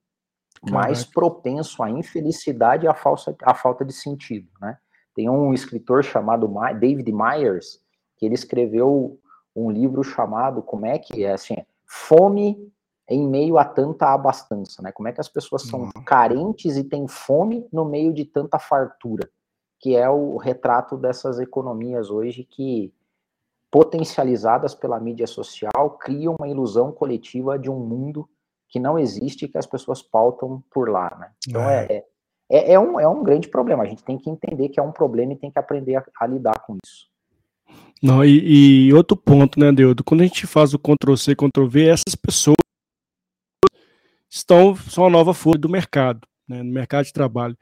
mais propenso à infelicidade e à, falsa, à falta de sentido, né? Tem um escritor chamado David Myers, que ele escreveu um livro chamado, como é que é, assim, Fome em meio a tanta abastança, né? Como é que as pessoas são uhum. carentes e têm fome no meio de tanta fartura, que é o retrato dessas economias hoje que potencializadas pela mídia social criam uma ilusão coletiva de um mundo que não existe e que as pessoas pautam por lá, né? Então é, é, é, é um, é um grande problema. A gente tem que entender que é um problema e tem que aprender a, a lidar com isso.
Não, e, e, outro ponto, né, Deudo? Quando a gente faz o Ctrl-C, Ctrl-V, essas pessoas estão são a nova folha do mercado, né, no mercado de trabalho.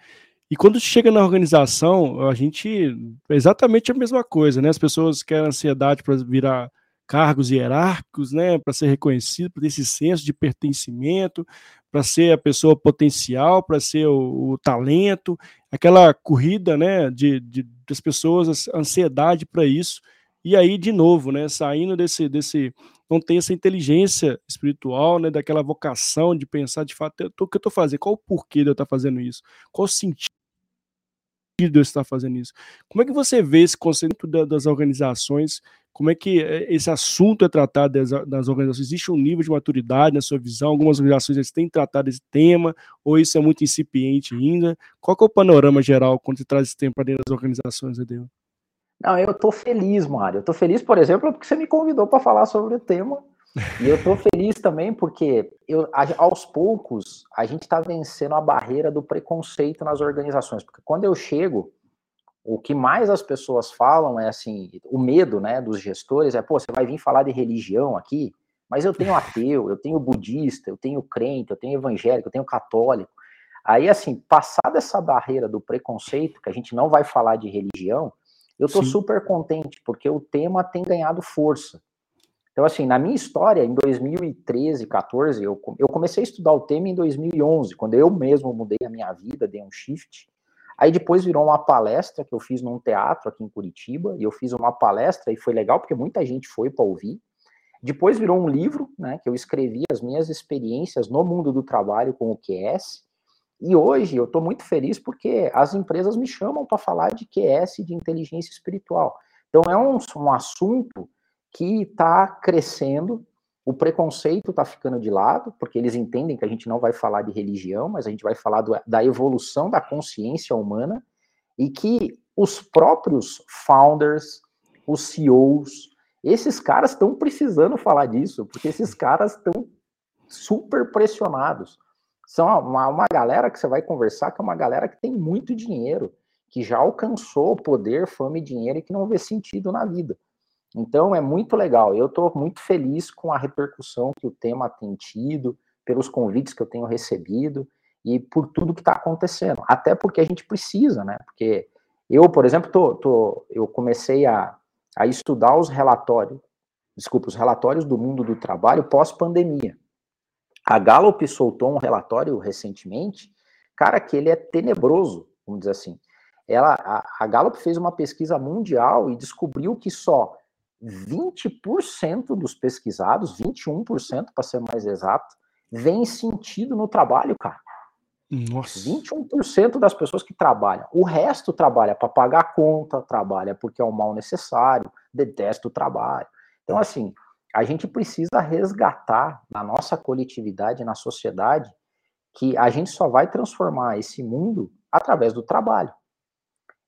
E quando chega na organização, a gente é exatamente a mesma coisa, né? As pessoas querem ansiedade para virar cargos hierárquicos, né? Para ser reconhecido, para ter esse senso de pertencimento, para ser a pessoa potencial, para ser o, o, talento, aquela corrida, né? De, de das pessoas, ansiedade para isso. E aí, de novo, né? Saindo desse desse não tem essa inteligência espiritual, né, daquela vocação de pensar de fato, o que eu estou fazendo, qual o porquê de eu estar fazendo isso, qual o sentido de eu estar fazendo isso. Como é que você vê esse conceito das organizações, como é que eh, esse assunto é tratado das, das organizações, existe um nível de maturidade na sua visão, algumas organizações eles têm tratado esse tema, ou isso é muito incipiente ainda, qual é o panorama geral quando você traz esse tema para dentro das organizações, Edeu?
Não, eu tô feliz, Mário. Eu tô feliz, por exemplo, porque você me convidou para falar sobre o tema. E eu tô feliz também porque eu, aos poucos a gente está vencendo a barreira do preconceito nas organizações. Porque quando eu chego, o que mais as pessoas falam é assim, o medo, né, dos gestores é, pô, você vai vir falar de religião aqui, mas eu tenho ateu, eu tenho budista, eu tenho crente, eu tenho evangélico, eu tenho católico. Aí, assim, passada essa barreira do preconceito, que a gente não vai falar de religião, eu tô Sim. super contente, porque o tema tem ganhado força. Então, assim, na minha história, em 2013, 14, eu, eu comecei a estudar o tema em 2011, quando eu mesmo mudei a minha vida, dei um shift. Aí depois virou uma palestra que eu fiz num teatro aqui em Curitiba, e eu fiz uma palestra e foi legal porque muita gente foi para ouvir. Depois virou um livro, né, que eu escrevi as minhas experiências no mundo do trabalho com o QS. E hoje eu estou muito feliz porque as empresas me chamam para falar de QS, de inteligência espiritual. Então é um, um assunto que está crescendo, o preconceito está ficando de lado, porque eles entendem que a gente não vai falar de religião, mas a gente vai falar do, da evolução da consciência humana e que os próprios founders, os CEOs, esses caras estão precisando falar disso, porque esses caras estão super pressionados. São uma, uma galera que você vai conversar que é uma galera que tem muito dinheiro, que já alcançou poder, fama e dinheiro e que não vê sentido na vida. Então é muito legal. Eu estou muito feliz com a repercussão que o tema tem tido, pelos convites que eu tenho recebido e por tudo que está acontecendo. Até porque a gente precisa, né? Porque eu, por exemplo, tô, tô, eu comecei a, a estudar os relatórios, desculpa, os relatórios do mundo do trabalho pós-pandemia. A Gallup soltou um relatório recentemente, cara, que ele é tenebroso, vamos dizer assim. Ela, a, a Gallup fez uma pesquisa mundial e descobriu que só 20% dos pesquisados, 21% para ser mais exato, vem sentido no trabalho, cara. Nossa. 21% das pessoas que trabalham. O resto trabalha para pagar a conta, trabalha porque é um mal necessário, detesta o trabalho. Então, assim, a gente precisa resgatar na nossa coletividade, na sociedade, que a gente só vai transformar esse mundo através do trabalho.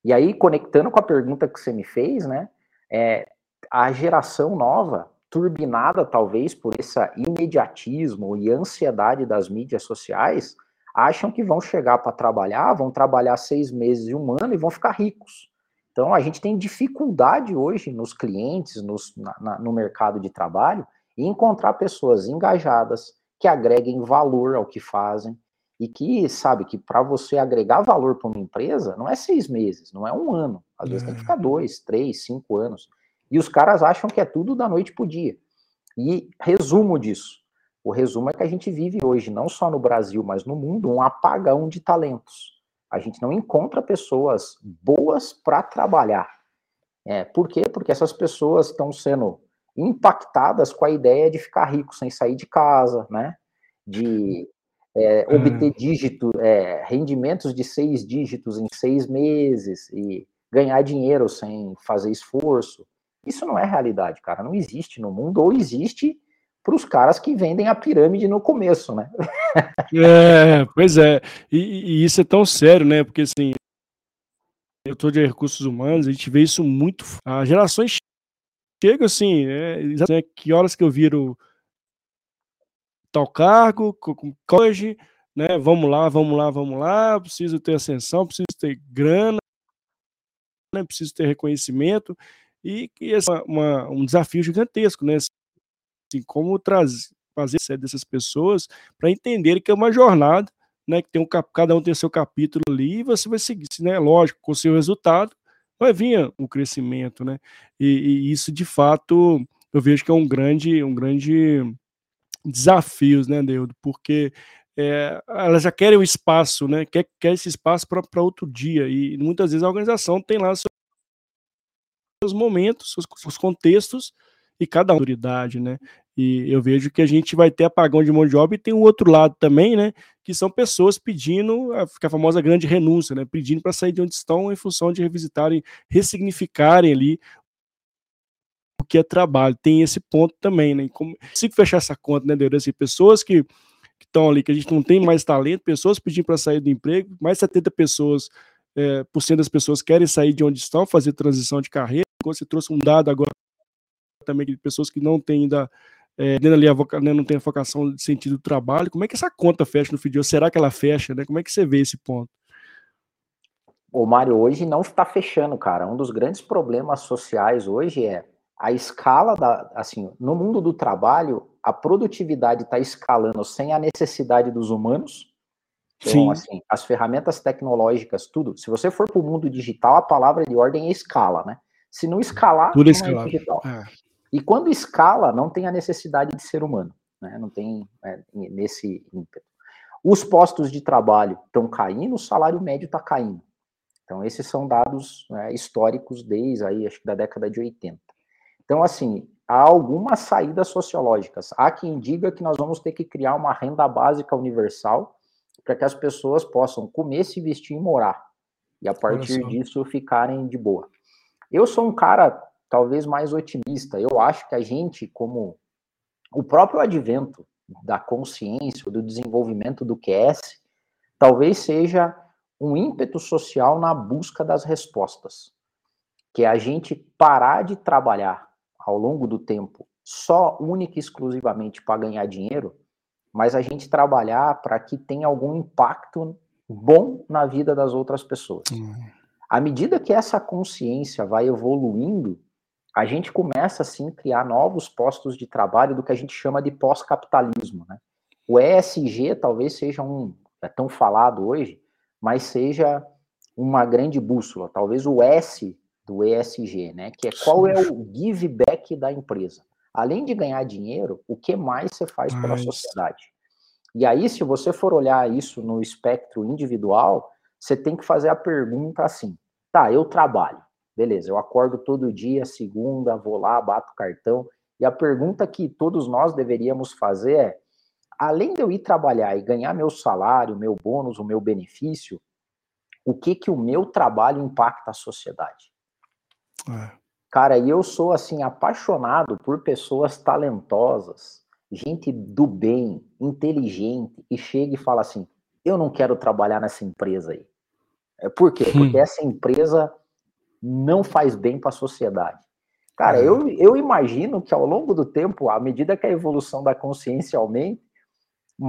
E aí, conectando com a pergunta que você me fez, né? É, a geração nova, turbinada talvez por esse imediatismo e ansiedade das mídias sociais, acham que vão chegar para trabalhar, vão trabalhar seis meses e um ano e vão ficar ricos. Então a gente tem dificuldade hoje nos clientes, nos, na, no mercado de trabalho, em encontrar pessoas engajadas que agreguem valor ao que fazem e que sabe que para você agregar valor para uma empresa não é seis meses, não é um ano, às vezes tem que ficar dois, três, cinco anos. E os caras acham que é tudo da noite para o dia. E resumo disso. O resumo é que a gente vive hoje, não só no Brasil, mas no mundo, um apagão de talentos. A gente não encontra pessoas boas para trabalhar. É, por quê? Porque essas pessoas estão sendo impactadas com a ideia de ficar rico sem sair de casa, né? De é, hum. obter dígito, é, rendimentos de seis dígitos em seis meses e ganhar dinheiro sem fazer esforço. Isso não é realidade, cara. Não existe no mundo, ou existe para os caras que vendem a pirâmide no começo, né?
é, pois é. E, e, isso é tão sério, né? Porque assim, eu estou de recursos humanos, a gente vê isso muito. As gerações chegam assim, é, né, que horas que eu viro tal cargo, hoje, né? Vamos lá, vamos lá, vamos lá. Preciso ter ascensão, preciso ter grana, né, preciso ter reconhecimento e que é uma, um desafio gigantesco, né? Assim, como trazer, fazer dessas pessoas para entenderem que é uma jornada, né? Que tem um cada um tem seu capítulo ali e você vai seguir, né? Lógico, com o seu resultado vai vir o crescimento, né? E, e, isso de fato eu vejo que é um grande, um grande desafio, né, Deudo? Porque é, elas já querem o espaço, né? Quer, quer esse espaço para outro dia e muitas vezes a organização tem lá seu seus momentos, seus, contextos e cada autoridade, né? E eu vejo que a gente vai ter apagão de mão de obra e tem o um outro lado também, né? Que são pessoas pedindo, a, a famosa grande renúncia, né? Pedindo para sair de onde estão em função de revisitarem, ressignificarem ali o que é trabalho. Tem esse ponto também, né? Como consigo fechar essa conta, né, Deus? Assim, pessoas que estão ali, que a gente não tem mais talento, pessoas pedindo para sair do emprego, mais 70 pessoas, é, por cento das pessoas querem sair de onde estão, fazer transição de carreira você trouxe um dado agora também de pessoas que não têm ainda é, ali a voca, não tem a vocação de sentido do trabalho. Como é que essa conta fecha no FIDIO? Será que ela fecha? Né? Como é que você vê esse ponto?
O Mário hoje não está fechando, cara. Um dos grandes problemas sociais hoje é a escala da, assim, no mundo do trabalho, a produtividade está escalando sem a necessidade dos humanos. Então, Sim. assim, as ferramentas tecnológicas, tudo. Se você for para o mundo digital, a palavra de ordem é escala, né? Se não escalar,
tudo
não
é digital. É.
E quando escala, não tem a necessidade de ser humano, né? Não tem é, nesse ímpeto. Os postos de trabalho estão caindo, o salário médio está caindo. Então, esses são dados né, históricos desde aí, acho que da década de 80. Então, assim, há algumas saídas sociológicas. Há quem diga que nós vamos ter que criar uma renda básica universal para que as pessoas possam comer, se vestir e morar. E a partir disso ficarem de boa. Eu sou um cara talvez mais otimista. Eu acho que a gente, como o próprio advento da consciência, do desenvolvimento do QS, talvez seja um ímpeto social na busca das respostas. Que é a gente parar de trabalhar ao longo do tempo só única e exclusivamente para ganhar dinheiro, mas a gente trabalhar para que tenha algum impacto bom na vida das outras pessoas. Uhum. À medida que essa consciência vai evoluindo, a gente começa assim a criar novos postos de trabalho do que a gente chama de pós-capitalismo, né? O ESG talvez seja um é tão falado hoje, mas seja uma grande bússola, talvez o S do ESG, né? Que é qual é o give back da empresa. Além de ganhar dinheiro, o que mais você faz pela sociedade? E aí, se você for olhar isso no espectro individual, você tem que fazer a pergunta assim: tá, eu trabalho, beleza, eu acordo todo dia, segunda, vou lá, bato cartão. E a pergunta que todos nós deveríamos fazer é: além de eu ir trabalhar e ganhar meu salário, meu bônus, o meu benefício, o que que o meu trabalho impacta a sociedade? É. Cara, e eu sou assim apaixonado por pessoas talentosas, gente do bem, inteligente e chega e fala assim: "Eu não quero trabalhar nessa empresa aí". É por quê? Porque essa empresa não faz bem para a sociedade. Cara, é. eu, eu imagino que ao longo do tempo, à medida que a evolução da consciência aumenta,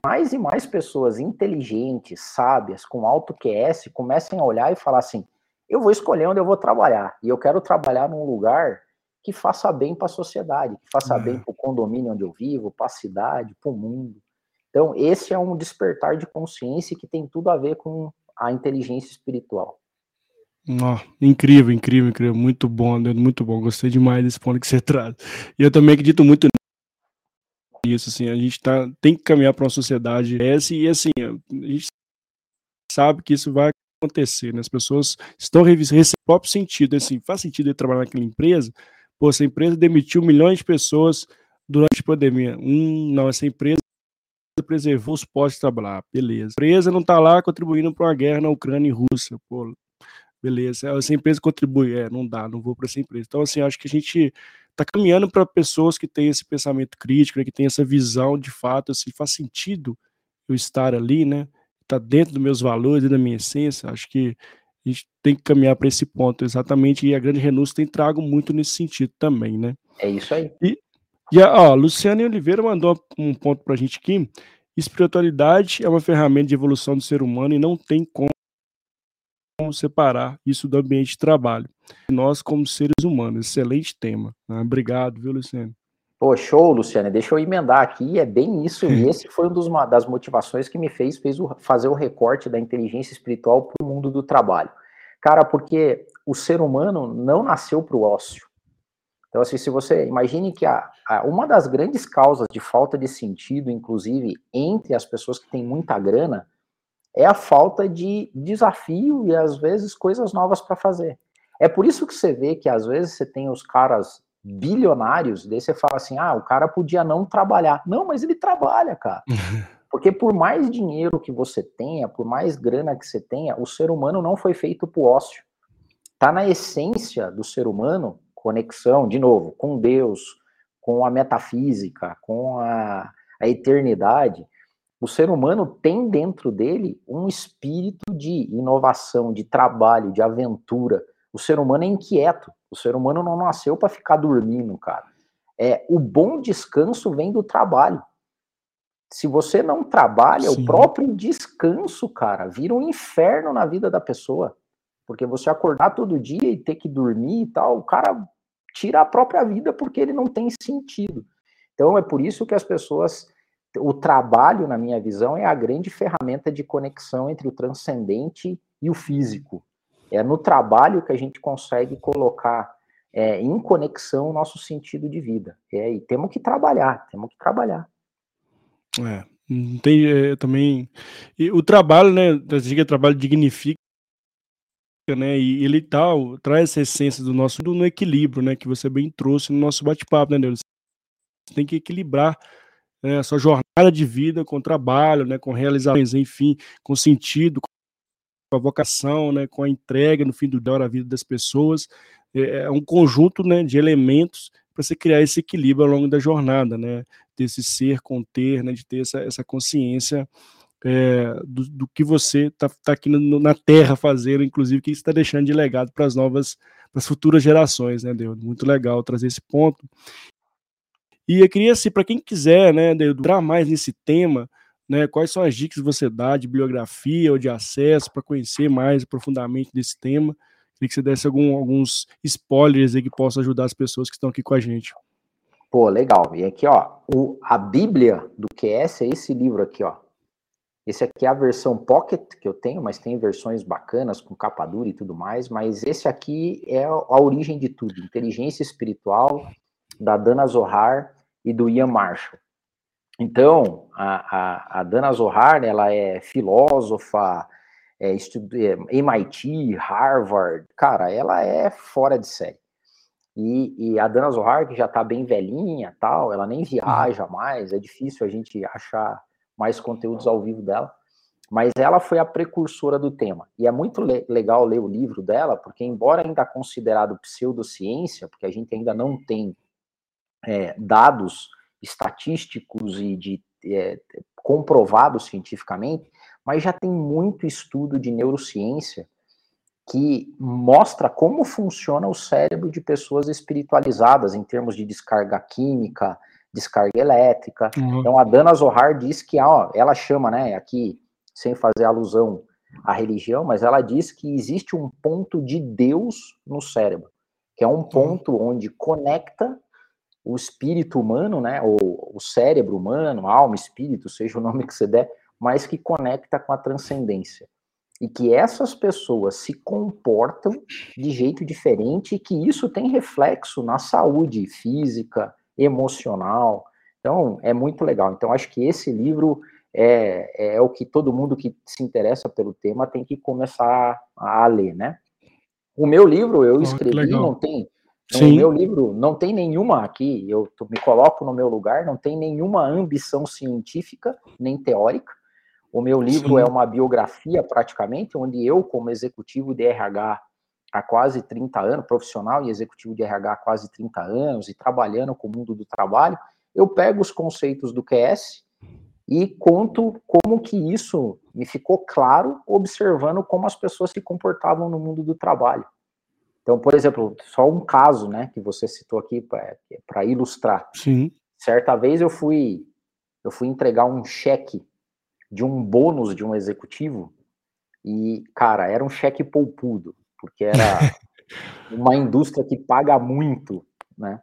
mais e mais pessoas inteligentes, sábias, com alto QS, comecem a olhar e falar assim: eu vou escolher onde eu vou trabalhar. E eu quero trabalhar num lugar que faça bem para a sociedade, que faça bem para o condomínio onde eu vivo, para a cidade, para o mundo. Então, esse é um despertar de consciência que tem tudo a ver com a inteligência espiritual.
Oh, incrível, incrível, incrível. Muito bom, muito bom. Gostei demais desse ponto que você traz. E eu também acredito muito nisso. Assim, a gente tá, tem que caminhar para uma sociedade essa e assim, a gente sabe que isso vai acontecer, né? As pessoas estão revisando esse próprio sentido, assim, faz sentido ele trabalhar naquela empresa? Pô, essa empresa demitiu milhões de pessoas durante a pandemia. Hum, não, essa empresa preservou os postos de trabalho. Beleza. A empresa não está lá contribuindo para uma guerra na Ucrânia e Rússia. Pô, beleza. Essa empresa contribui. É, não dá, não vou para essa empresa. Então, assim, acho que a gente está caminhando para pessoas que têm esse pensamento crítico, né, que têm essa visão de fato, assim, faz sentido eu estar ali, né? está dentro dos meus valores e da minha essência, acho que a gente tem que caminhar para esse ponto exatamente, e a grande renúncia tem trago muito nesse sentido também, né?
É isso aí.
E, e a, ó, Luciane Oliveira mandou um ponto para a gente aqui, espiritualidade é uma ferramenta de evolução do ser humano e não tem como separar isso do ambiente de trabalho. Nós, como seres humanos, excelente tema. Né? Obrigado, viu, Luciane?
Pô, show, Luciana. Deixa eu emendar aqui. É bem isso. E esse foi uma das motivações que me fez, fez o, fazer o recorte da inteligência espiritual para o mundo do trabalho. Cara, porque o ser humano não nasceu para o ócio. Então, assim, se você imagine que a, a, uma das grandes causas de falta de sentido, inclusive entre as pessoas que têm muita grana, é a falta de desafio e às vezes coisas novas para fazer. É por isso que você vê que às vezes você tem os caras bilionários, daí você fala assim: ah, o cara podia não trabalhar. Não, mas ele trabalha, cara. Porque por mais dinheiro que você tenha, por mais grana que você tenha, o ser humano não foi feito para ócio. Tá na essência do ser humano conexão, de novo, com Deus, com a metafísica, com a, a eternidade. O ser humano tem dentro dele um espírito de inovação, de trabalho, de aventura. O ser humano é inquieto. O ser humano não nasceu para ficar dormindo, cara. É, o bom descanso vem do trabalho. Se você não trabalha, Sim. o próprio descanso, cara, vira um inferno na vida da pessoa. Porque você acordar todo dia e ter que dormir e tal, o cara tira a própria vida porque ele não tem sentido. Então é por isso que as pessoas o trabalho, na minha visão, é a grande ferramenta de conexão entre o transcendente e o físico. É no trabalho que a gente consegue colocar é, em conexão o nosso sentido de vida. É, e temos que trabalhar, temos que trabalhar.
É, tem é, também. E o trabalho, né? A o trabalho dignifica, né? E ele tal, traz essa essência do nosso do, no equilíbrio, né? Que você bem trouxe no nosso bate-papo, né, Deus? Você tem que equilibrar né, a sua jornada de vida com trabalho, né? Com realizações, enfim, com sentido, com a vocação, né? Com a entrega no fim do dia a vida das pessoas. É, é um conjunto, né? De elementos para você criar esse equilíbrio ao longo da jornada, né? Desse ser, conter, né? De ter essa, essa consciência é, do, do, que você está tá aqui no, na Terra fazendo, inclusive, que está deixando de legado para as novas, para as futuras gerações, né, Deus? Muito legal trazer esse ponto. E eu queria, assim, para quem quiser, né, entrar mais nesse tema, né, quais são as dicas que você dá de bibliografia ou de acesso para conhecer mais profundamente desse tema? Queria que você desse algum, alguns spoilers aí que possam ajudar as pessoas que estão aqui com a gente.
Pô, legal. E aqui, ó, o, a Bíblia do QS é esse livro aqui, ó. Esse aqui é a versão Pocket que eu tenho, mas tem versões bacanas com capa dura e tudo mais. Mas esse aqui é a origem de tudo: Inteligência Espiritual, da Dana Zohar e do Ian Marshall. Então, a, a, a Dana Zohar, ela é filósofa, é, é, MIT, Harvard, cara, ela é fora de série. E, e a Dana Zohar, que já tá bem velhinha tal, ela nem viaja mais, é difícil a gente achar mais conteúdos ao vivo dela, mas ela foi a precursora do tema. E é muito le legal ler o livro dela, porque embora ainda considerado pseudociência, porque a gente ainda não tem é, dados estatísticos e de é, comprovados cientificamente, mas já tem muito estudo de neurociência que mostra como funciona o cérebro de pessoas espiritualizadas em termos de descarga química, descarga elétrica. Uhum. Então a Dana Zohar diz que ó, ela chama, né, aqui sem fazer alusão à religião, mas ela diz que existe um ponto de Deus no cérebro, que é um ponto uhum. onde conecta o espírito humano, né, ou o cérebro humano, alma, espírito, seja o nome que você der, mas que conecta com a transcendência. E que essas pessoas se comportam de jeito diferente e que isso tem reflexo na saúde física, emocional. Então, é muito legal. Então, acho que esse livro é, é o que todo mundo que se interessa pelo tema tem que começar a ler, né? O meu livro eu escrevi, oh, não tem. Então, o meu livro não tem nenhuma aqui, eu me coloco no meu lugar, não tem nenhuma ambição científica nem teórica. O meu livro é Sim. é uma biografia, praticamente, onde eu, como executivo de RH há quase 30 anos, profissional e executivo de RH há quase 30 anos, e trabalhando com o mundo do trabalho, eu pego os conceitos do QS e conto como que isso me ficou claro observando como as pessoas se comportavam no mundo do trabalho. Então, por exemplo, só um caso, né, que você citou aqui para ilustrar.
Sim.
Certa vez eu fui eu fui entregar um cheque de um bônus de um executivo e, cara, era um cheque poupudo, porque era uma indústria que paga muito, né?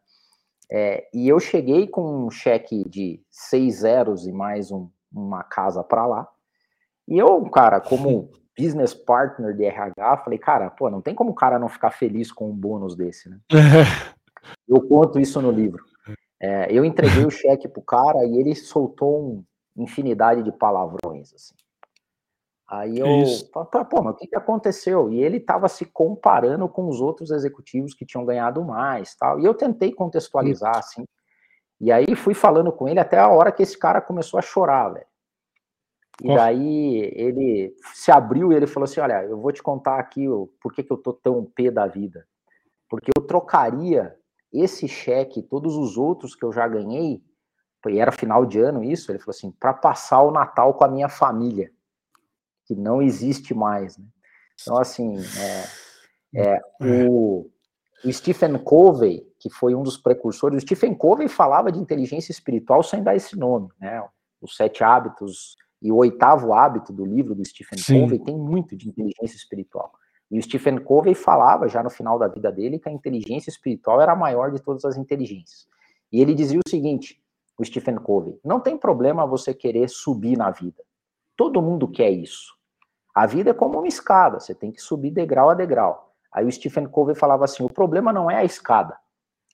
É, e eu cheguei com um cheque de seis zeros e mais um, uma casa para lá. E eu, cara, como business partner de RH, falei, cara, pô, não tem como o cara não ficar feliz com um bônus desse, né? eu conto isso no livro. É, eu entreguei o cheque pro cara e ele soltou um, infinidade de palavrões, assim. Aí eu, falei, pô, mas o que, que aconteceu? E ele estava se comparando com os outros executivos que tinham ganhado mais, tal. E eu tentei contextualizar, assim. E aí fui falando com ele até a hora que esse cara começou a chorar, velho. E daí ele se abriu e ele falou assim: Olha, eu vou te contar aqui o, por que, que eu tô tão pé da vida. Porque eu trocaria esse cheque, todos os outros que eu já ganhei, e era final de ano isso, ele falou assim, para passar o Natal com a minha família, que não existe mais, né? Então, assim, é, é, o, o, Stephen Covey, que foi um dos precursores, o Stephen Covey falava de inteligência espiritual sem dar esse nome, né? Os sete hábitos e o oitavo hábito do livro do Stephen Sim. Covey tem muito de inteligência espiritual. E o Stephen Covey falava já no final da vida dele que a inteligência espiritual era a maior de todas as inteligências. E ele dizia o seguinte, o Stephen Covey, não tem problema você querer subir na vida. Todo mundo quer isso. A vida é como uma escada, você tem que subir degrau a degrau. Aí o Stephen Covey falava assim: o problema não é a escada,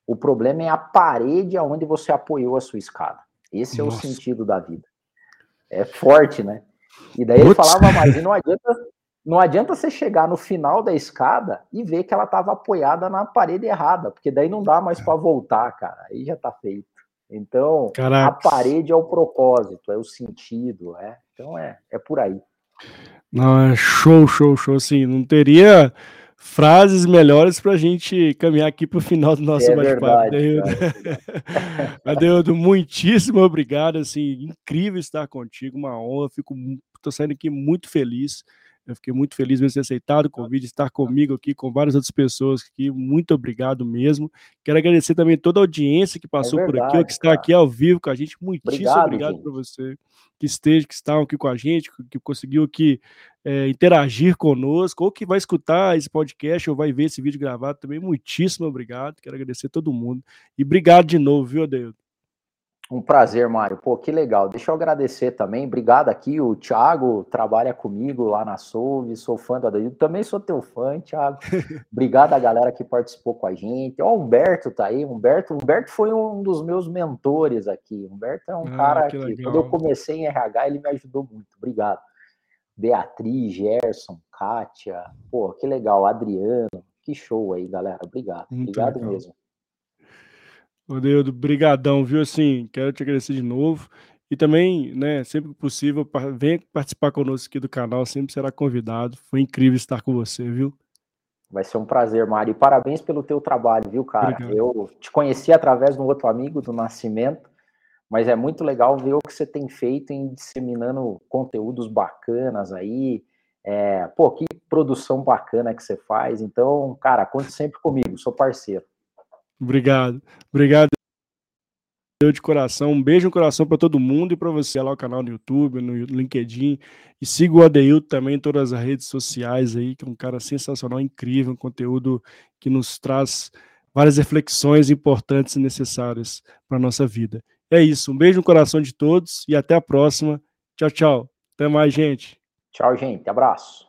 o problema é a parede aonde você apoiou a sua escada. Esse Nossa. é o sentido da vida. É forte, né? E daí ele falava mais, e não adianta, não adianta você chegar no final da escada e ver que ela estava apoiada na parede errada, porque daí não dá mais para voltar, cara. Aí já está feito. Então, Caraca. a parede é o propósito, é o sentido, é. Então é, é por aí.
Não, é show, show, show. Assim, não teria frases melhores para a gente caminhar aqui para o final do nosso é bate-papo. Adeudo, muitíssimo obrigado. Assim, incrível estar contigo, uma honra. Fico, tô saindo aqui muito feliz. Eu fiquei muito feliz de ter aceitado o convite, estar comigo aqui, com várias outras pessoas aqui. Muito obrigado mesmo. Quero agradecer também toda a audiência que passou é verdade, por aqui, que está aqui ao vivo com a gente. Muitíssimo obrigado, obrigado por você que esteja, que está aqui com a gente, que conseguiu aqui é, interagir conosco, ou que vai escutar esse podcast ou vai ver esse vídeo gravado também. Muitíssimo obrigado. Quero agradecer a todo mundo. E obrigado de novo, viu, Adeildo?
Um prazer, Mário. Pô, que legal. Deixa eu agradecer também. Obrigado aqui. O Thiago trabalha comigo lá na Souve, sou fã do Adaildo. Também sou teu fã, Thiago. Obrigado a galera que participou com a gente. Ó, o Humberto tá aí. Humberto, Humberto foi um dos meus mentores aqui. Humberto é um ah, cara que, que quando eu comecei em RH, ele me ajudou muito. Obrigado. Beatriz, Gerson, Kátia. Pô, que legal. Adriano. Que show aí, galera. Obrigado. Muito Obrigado legal. mesmo.
Rodrigo, brigadão, viu? Assim, quero te agradecer de novo. E também, né, sempre que possível, venha participar conosco aqui do canal, sempre será convidado. Foi incrível estar com você, viu?
Vai ser um prazer, Mário. E parabéns pelo teu trabalho, viu, cara? Obrigado. Eu te conheci através de um outro amigo do Nascimento, mas é muito legal ver o que você tem feito em disseminando conteúdos bacanas aí. É, pô, que produção bacana que você faz. Então, cara, conte sempre comigo, sou parceiro.
Obrigado. Obrigado de coração. Um beijo no coração para todo mundo e para você lá no canal no YouTube, no LinkedIn. E siga o Adeildo também em todas as redes sociais aí, que é um cara sensacional, incrível, um conteúdo que nos traz várias reflexões importantes e necessárias para a nossa vida. É isso. Um beijo no coração de todos e até a próxima. Tchau, tchau. Até mais, gente.
Tchau, gente. Abraço.